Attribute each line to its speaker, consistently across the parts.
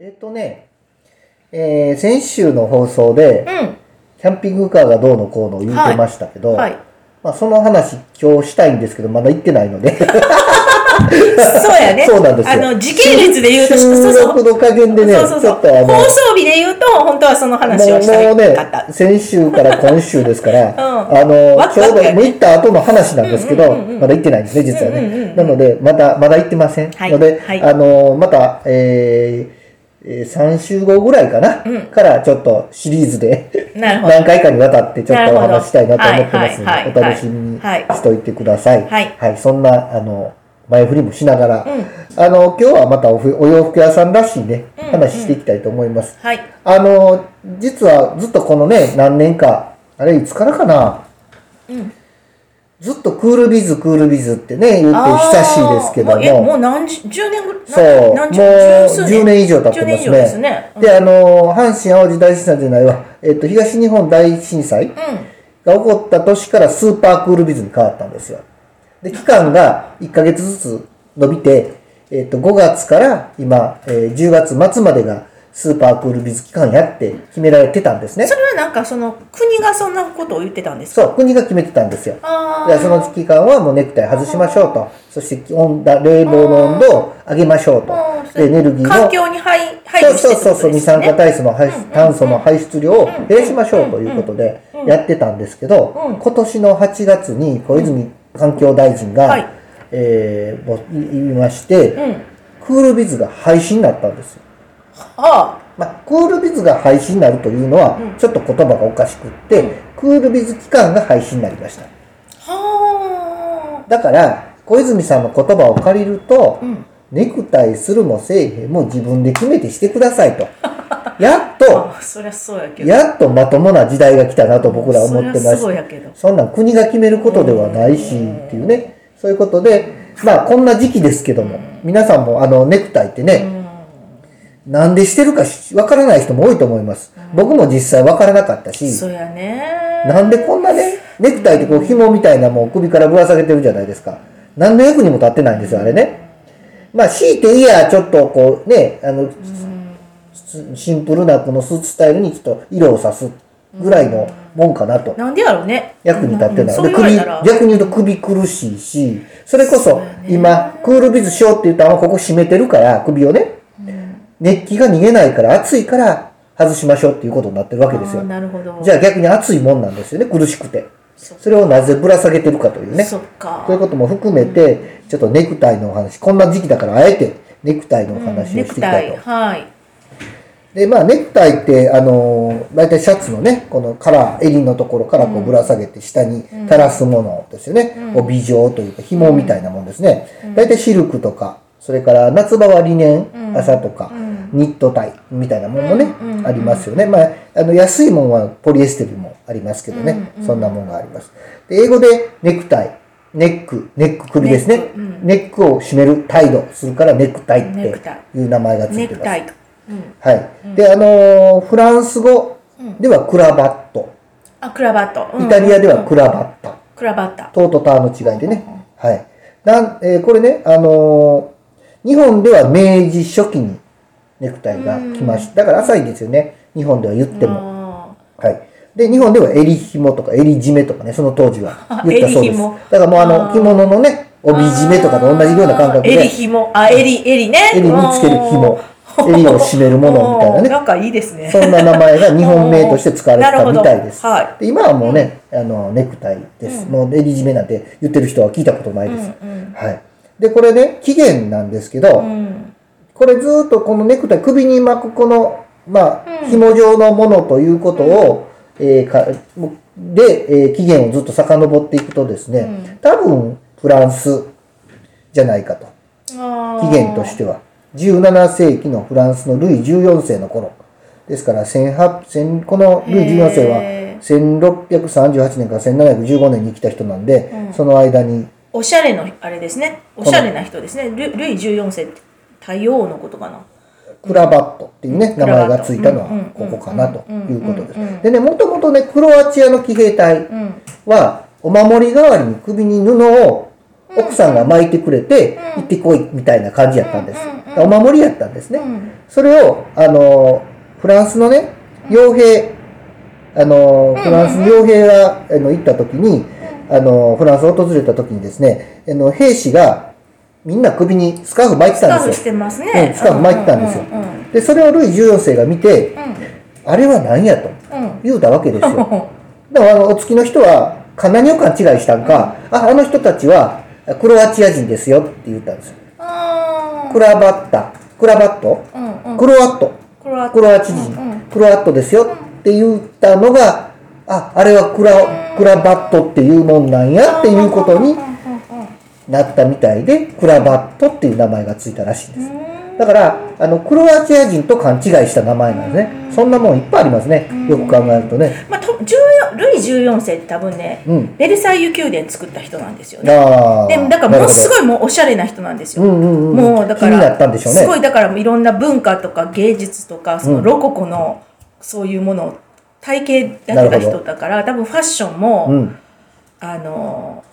Speaker 1: えっとね、えー先週の放送で、
Speaker 2: うん。
Speaker 1: キャンピングカーがどうのこうの言ってましたけど、
Speaker 2: はい。
Speaker 1: まあ、その話今日したいんですけど、まだ行ってないので。
Speaker 2: そうやね。
Speaker 1: そうなんですよ
Speaker 2: あの、時系列で言うと、
Speaker 1: 収録の加減でね、
Speaker 2: そうそうそう
Speaker 1: ちょっとあの、
Speaker 2: 放送日で言うと、本当はその話をした
Speaker 1: もうもうね先週から今週ですから、
Speaker 2: うん
Speaker 1: あの、
Speaker 2: ワク
Speaker 1: ちょうど行った後の話なんですけど、まだ行ってないんですね、実はね。なので、まだ、まだ行ってません。
Speaker 2: はい
Speaker 1: ので、
Speaker 2: はい
Speaker 1: あの、また、えーえー3週後ぐらいかな、
Speaker 2: うん。
Speaker 1: からちょっとシリーズで 何回かにわたってちょっとお話ししたいなと思ってますの
Speaker 2: なるほど
Speaker 1: で、お楽しみに
Speaker 2: はいはい
Speaker 1: しといてください。
Speaker 2: はい。
Speaker 1: そんな、あの、前振りもしながら、
Speaker 2: うん。
Speaker 1: あの、今日はまたおふお洋服屋さんらしいね、
Speaker 2: うん
Speaker 1: 話していきたいと思います。
Speaker 2: はい。
Speaker 1: あの、実はずっとこのね、何年か、あれいつからかな、
Speaker 2: うん。
Speaker 1: ずっとクールビズ、クールビズってね、言って久しいですけど
Speaker 2: もも
Speaker 1: も、
Speaker 2: う何十、10年ぐらい
Speaker 1: そう、もう
Speaker 2: 何十数
Speaker 1: 10年以上経って
Speaker 2: 10年以
Speaker 1: ます
Speaker 2: 上です
Speaker 1: ね。
Speaker 2: ね。
Speaker 1: で、あの、阪神淡路大震災じゃないわ、えっと、東日本大震災
Speaker 2: うん。
Speaker 1: が起こった年からスーパークールビズに変わったんですよ。で、期間が1ヶ月ずつ伸びて、えっと、5月から今、えー10月末までがスーパークールビズ期間やって決められてたんですね
Speaker 2: そ。れはなんかその国がそんなことを言ってたんですか？
Speaker 1: そう、国が決めてたんですよ。
Speaker 2: あ
Speaker 1: でその期間はもうネクタイ外しましょうと。そして温だ冷房の温度を上げましょうと。で、エネルギーの。
Speaker 2: 環境に配配
Speaker 1: そう
Speaker 2: 慮して
Speaker 1: そうそうそう、二酸化
Speaker 2: 体
Speaker 1: 炭素の排出炭素の排出量を減らしましょうということでやってたんですけど、
Speaker 2: うん。
Speaker 1: 今年の8月に小泉環境大臣が、
Speaker 2: はい。
Speaker 1: えー言いまして、
Speaker 2: うん。
Speaker 1: クールビズが廃止になったんですよ。
Speaker 2: あ
Speaker 1: まあ、クールビズが廃止になるというのは
Speaker 2: うん、
Speaker 1: ちょっと言葉がおかしくって、
Speaker 2: うん
Speaker 1: クールビズ期間が廃止になりました。
Speaker 2: あ。は
Speaker 1: だから、小泉さんの言葉を借りると
Speaker 2: あ。、うん。
Speaker 1: ネクタイするもせえへんも自分で決めてしてくださいと。やっと、
Speaker 2: あ、そりゃそうやけど。
Speaker 1: やっとまともな時代が来たなと僕ら思ってま
Speaker 2: そりゃそう
Speaker 1: す。
Speaker 2: やけど。
Speaker 1: そんなん国が決めることではないしっていうね。そういうことで、まあこんな時期ですけども、皆さんもあのネクタイってね、なんでしてるかしわからない人も多いと思います。僕も実際わからなかったし、
Speaker 2: そうやね。
Speaker 1: なんでこんなね、ネクタイってこう紐みたいなもん首からぶら下げてるじゃないですか。何の役にも立ってないんですよ、あれね。まあ、強いていや、ちょっとこうね、あの、シシンプルなこのスーツスタイルにちょっと色をさすぐらいのもんかなと。
Speaker 2: なんでやろうね。
Speaker 1: 役に立ってない。で首。逆に言うと首苦しいし、それこそ今、クールビズしようって言ったら、ここ締めてるから、首をね、熱気が逃げないから、暑いから外しましょうっていうことになってるわけですよ。
Speaker 2: なるほど。
Speaker 1: じゃあ逆に暑いもんなんですよね、苦しくて。
Speaker 2: そ
Speaker 1: それをなぜぶら下げてるかというね。
Speaker 2: そっか。
Speaker 1: そういうことも含めて、ちょっとネクタイのお話、こんな時期だからあえてネクタイのお話をしていきたいと。
Speaker 2: ネクタイはい。
Speaker 1: で、まあネクタイって、あのー、大体シャツのね、このカラー、襟のところからこうぶら下げて下に垂らすものですよね。帯状というか紐みたいなもんですね。大体シルクとか、それから夏場はリネン、麻とか、ニットタイみたいなものもね、ありますよね。まあ、あの安いもんはポリエステルもありますけどね、そんなもんがあります。で英語でネクタイ、ネック、ネック首ですね。
Speaker 2: ネック
Speaker 1: を締めるタイするからネクタイっていう名前がついてます。
Speaker 2: ネクタイと。うん。
Speaker 1: はい。で、あのーフランス語ではクラバット。
Speaker 2: あ、クラバット。うん
Speaker 1: イタリアではクラバッタ。
Speaker 2: クラバッタ。
Speaker 1: トーとターの違いでね。はい。なんえーこれね、あのー日本では明治初期にネクタイが来ました。だから浅いんですよね。日本では言っても。
Speaker 2: あ
Speaker 1: はい。で、日本では襟紐とか襟締めとかね、その当時は言ったそうです。だからもうあの、着物のね、帯締めとかと同じような感覚
Speaker 2: ー襟
Speaker 1: で、
Speaker 2: 紐。あ、襟、襟ね。
Speaker 1: 襟につける紐、襟を締めるものみたいなね。
Speaker 2: なんかいいですね。
Speaker 1: そんな名前が日本名として使われてたみたいです。
Speaker 2: は
Speaker 1: で今はもうね、あの、ネクタイです。もう襟締めなんて言ってる人は聞いたことないです。はい。で、これね、期限なんですけど、
Speaker 2: うん。
Speaker 1: これずっとこのネクタイ、首に巻くこの、まあ、紐状のものということを、えーかで、えー期限をずっと遡っていくとですね、多分フランスじゃないかと。
Speaker 2: あ
Speaker 1: 起源としては。17世紀のフランスのルイ14世の頃。ですから18 1000このルイ14世は
Speaker 2: へ
Speaker 1: 1638年から1715年に生きた人なんで、その間に
Speaker 2: おしゃれのあれですね。おしゃれな人ですね。ルルイ14世って多様のことかな。
Speaker 1: クラバットっていうね、名前がついたのは
Speaker 2: うん。
Speaker 1: ここかなということです。でね、もともとね、クロアチアの騎兵隊
Speaker 2: うん。
Speaker 1: は、お守り代わりに首に布を奥さんが巻いてくれて、行ってこいみたいな感じやったんです。だお守りやったんですね。
Speaker 2: うん。
Speaker 1: それを、あの、フランスのね、傭兵、あの、フランスに傭兵が、あの、行った時に、あの、フランスを訪れた時にですね、あの、兵士が、みんな首にスカーフ巻いて
Speaker 2: スカー
Speaker 1: たんですよ。
Speaker 2: フしてます
Speaker 1: う
Speaker 2: ね
Speaker 1: ん。スカーフ巻いてたんですよ。
Speaker 2: うんうん
Speaker 1: で、それをルイ14世が見て、
Speaker 2: うん。
Speaker 1: あれは何やと
Speaker 2: うん。
Speaker 1: 言うたわけですよ。
Speaker 2: うん
Speaker 1: だから、あの、お付きの人は、か何を勘違いしたんか、あ、あの人たちは、クロアチア人ですよって言ったんですよ。
Speaker 2: あ
Speaker 1: クラバッタ、クラバット、
Speaker 2: ーうんうん。
Speaker 1: クロアット。クロアチ人、
Speaker 2: うんうん。
Speaker 1: クロアットですよって言ったのが、あ、あれはクラ、クラバットっていうもんなんやっていうことに
Speaker 2: うんうんうん
Speaker 1: なったみたいで、クラバットっていう名前がついたらしいです。
Speaker 2: うん
Speaker 1: だから、あの、クロアチア人と勘違いした名前なんですね。そんなもんいっぱいありますね。よく考えるとね。
Speaker 2: まあ、と14ルイ14世って多分ね、
Speaker 1: うん
Speaker 2: ベルサイユ宮殿作った人なんですよね。でだからものす
Speaker 1: い。
Speaker 2: ごいもうおしゃれな人なんですよ。
Speaker 1: うんうんうん。
Speaker 2: もうだから
Speaker 1: 気になったんでしょうね。
Speaker 2: すごいだからいろんな文化とか芸術とかそのロココのそういうものを体系やってた人だから多分ファッションも、
Speaker 1: うん。
Speaker 2: あの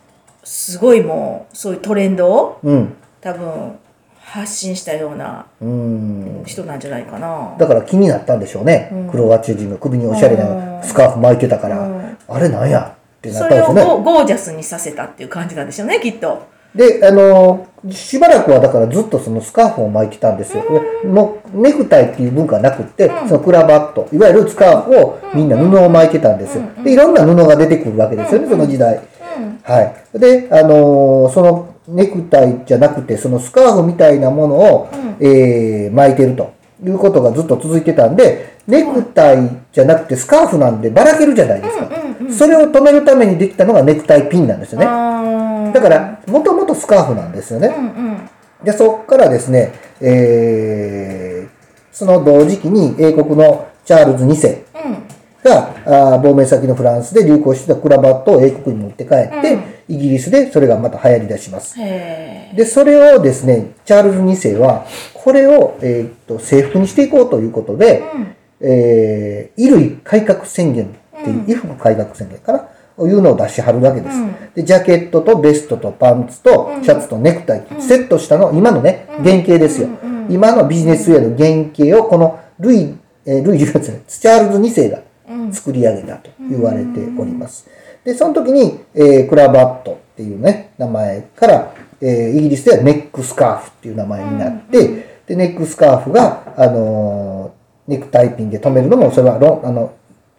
Speaker 2: すごいもうそういうトレンドを
Speaker 1: うん。
Speaker 2: 多分発信したような
Speaker 1: うん。
Speaker 2: 人なんじゃないかな。
Speaker 1: だから気になったんでしょうね。
Speaker 2: うん
Speaker 1: クロアチア人の首におしゃれなスカーフ巻いてたから、
Speaker 2: うん
Speaker 1: あれなんやってな
Speaker 2: そ
Speaker 1: ったんですよね。
Speaker 2: れをゴゴージャスにさせたっていう感じなんでしょうねきっと。
Speaker 1: で、あのーしばらくはだからずっとそのスカーフを巻いてたんですよ。もうネクタイっていう文化はなくって、
Speaker 2: うん
Speaker 1: そのクラバット、いわゆるスカーフをみんな布を巻いてたんですよ。で、いろんな布が出てくるわけですよね、その時代。
Speaker 2: うん
Speaker 1: はい。で、あのーそのネクタイじゃなくて、そのスカーフみたいなものを、えー巻いてるということがずっと続いてたんで、ネクタイじゃなくてスカーフなんでばらけるじゃないですか。
Speaker 2: うんうん
Speaker 1: それを止めるためにできたのがネクタイピンなんですよね。だから、もともとスカーフなんですよね。
Speaker 2: うんうん
Speaker 1: で、そこからですね、えーその同時期に英国のチャールズ2世
Speaker 2: うん
Speaker 1: が、あー亡命先のフランスで流行してたクラバットを英国に持って帰って、
Speaker 2: うん。
Speaker 1: イギリスでそれがまた流行り出します。で、それをですね、チャールズ2世は、これを、えーっと制服にしていこうということで、
Speaker 2: うん。
Speaker 1: えー衣類改革宣言っていう、
Speaker 2: うん。
Speaker 1: 衣服改革宣言かな？いうのを出しはるわけです。
Speaker 2: うん。
Speaker 1: で、ジャケットとベストとパンツと
Speaker 2: うん。
Speaker 1: シャツとネクタイ、セットしたの、今のね、原型ですよ。
Speaker 2: うんうん
Speaker 1: 今のビジネスウェアの原型をこのルイ、えールイ14世、チャールズ2世が
Speaker 2: うん
Speaker 1: 作り上げたと言われております。で、その時に、えークラバットっていうね、名前から、えーイギリスではネックスカーフっていう名前になって、で、ネックスカーフが、あのーネクタイピンで留めるのも、それはロン、あの、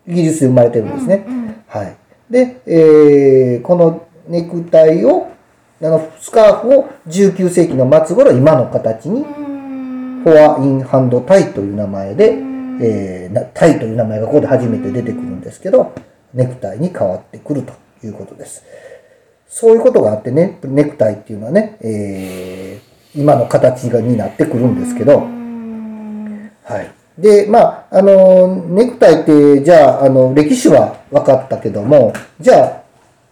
Speaker 1: イギリスで生まれてるんですね。
Speaker 2: うん
Speaker 1: はい。で、えーこのネクタイを、あの、スカーフを19世紀の末頃、今の形に、
Speaker 2: うん
Speaker 1: フォア・イン・ハンド・タイという名前で、えータイという名前がここで初めて出てくるんですけど、ネクタイに変わってくるということです。そういうことがあってね、ネクタイっていうのはね、えー今の形がになってくるんですけど、はい。で、まあ、あの、ネクタイって、じゃあ、あの、歴史は分かったけども、じゃあ、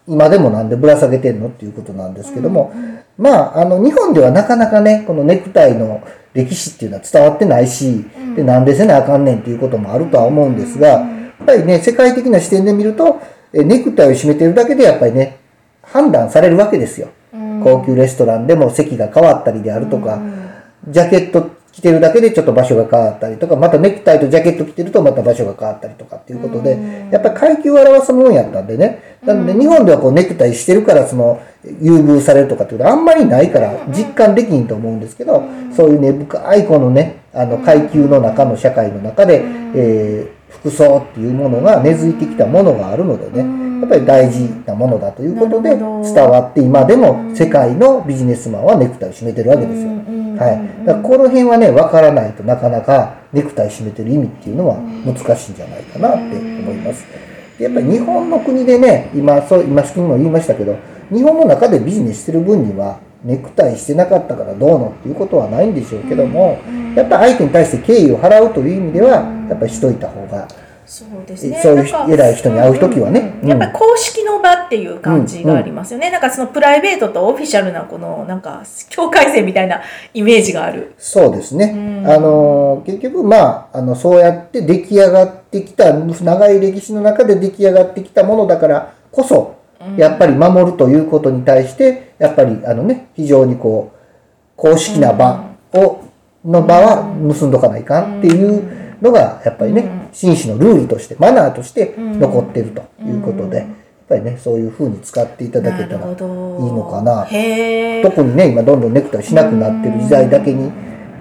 Speaker 1: 今でもなんでぶら下げてんのっていうことなんですけども、まあ、あの、日本ではなかなかね、このネクタイの歴史っていうのは伝わってないし、で、なんでせなあかんねんっていうこともあるとは思うんですが、やっぱりね、世界的な視点で見ると、えネクタイを締めてるだけでやっぱりね、判断されるわけですよ。高級レストランでも席が変わったりであるとか、ジャケット着てるだけでちょっと場所が変わったりとか、またネクタイとジャケット着てるとまた場所が変わったりとかっていうことで、やっぱり階級を表すもんやったんでね。なので日本ではこうネクタイしてるからその優遇されるとかっていうことはあんまりないから実感できんと思うんですけど、そういう根深いこのね、あの階級の中の社会の中で、えー服装っていうものが根付いてきたものがあるのでね、やっぱり大事なものだということで伝わって今でも世界のビジネスマンはネクタイを締めてるわけですよ。はい。だからこの辺はね、わからないとなかなかネクタイ締めてる意味っていうのは難しいんじゃないかなって思います。でやっぱり日本の国でね、今、そう、今好きにも言いましたけど、日本の中でビジネスしてる分には、ネクタイしてなかったからどうのっていうことはないんでしょうけども、やっぱ相手に対して敬意を払うという意味では、やっぱりしといた方が、
Speaker 2: そうですね。
Speaker 1: そういう偉い人に会う時はねうん
Speaker 2: うんやっぱり公式の場っていう感じがありますよね。なんかそのプライベートとオフィシャルなこのなんか境界線みたいなイメージがある。
Speaker 1: そうですね。
Speaker 2: うん
Speaker 1: あの、結局、まあ、あの、そうやって出来上がってきた、長い歴史の中で出来上がってきたものだからこそ、やっぱり守るということに対して、やっぱり、あのね、非常にこう、公式な場をの場は結んどかないかんっていうのがやっぱりね、紳士のルールとしてマナーとして残ってるということで、やっぱりねそういう風に使っていただけたらいいのかな。特にね今どんどんネクタイしなくなってる時代だけに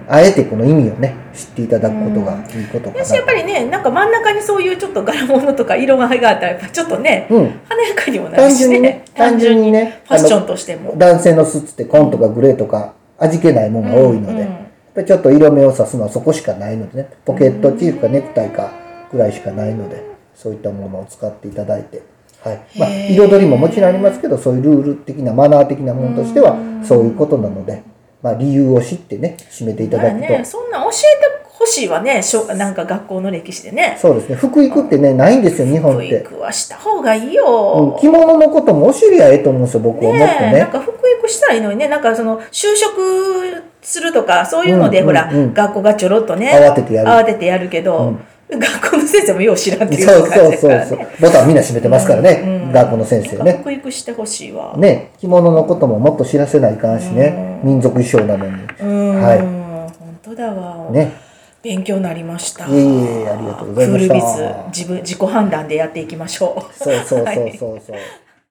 Speaker 1: あえてこの意味をね知っていただくことがいいことかな
Speaker 2: 私やっぱりねなんか真ん中にそういうちょっと柄物とか色ががあったらやっぱちょっとね、
Speaker 1: うん。
Speaker 2: 華やかにもなるし
Speaker 1: 単純にね
Speaker 2: ね
Speaker 1: 単純にね
Speaker 2: ファッションとしても。
Speaker 1: 男性のスーツって紺とかグレーとか味気ないものが多いので、
Speaker 2: うんうん
Speaker 1: やっぱりちょっと色目を指すのはそこしかないのでね。ポケットチーフかネクタイかぐらいしかないのでそういったものを使っていただいて、はい。まあ、彩りももちろんありますけどそういうルール的なマナー的なものとしてはそういうことなので、まあ、理由を知ってね締めていた
Speaker 2: まあ
Speaker 1: だくと、
Speaker 2: ねそんな教えてほしいわねしょなんか学校の歴史でね。
Speaker 1: そうですね。福育ってねないんですよ日本
Speaker 2: 教
Speaker 1: って。
Speaker 2: 育はした方がいい
Speaker 1: うん。
Speaker 2: よ、
Speaker 1: 着物のことも教えりゃええと思うんですよ僕はもっとね。
Speaker 2: なんか福育したらいいのにね。なんかその就職するとかそういうので、
Speaker 1: うん
Speaker 2: ほら、
Speaker 1: うん。うん
Speaker 2: 学校がちょろっとね
Speaker 1: 慌ててやる。
Speaker 2: 慌ててやるけど、学校の先生もよう知らんってい
Speaker 1: そう
Speaker 2: う感
Speaker 1: そうそう。
Speaker 2: じだからね。
Speaker 1: そう。ボタンみんな閉めてますからね、
Speaker 2: うん
Speaker 1: 学校の先生ね。
Speaker 2: なんか福育してほしいわ、
Speaker 1: ね、着物のことももっと知らせないかんしね、民族衣装なのに。
Speaker 2: うん、
Speaker 1: はい。
Speaker 2: 本当だわ、
Speaker 1: ね。
Speaker 2: 勉強になりました。
Speaker 1: いえいえありがとうございました。
Speaker 2: クールビズ自分自己判断でやっていきましょう。
Speaker 1: そうそうそう
Speaker 2: はい
Speaker 1: そう。そう。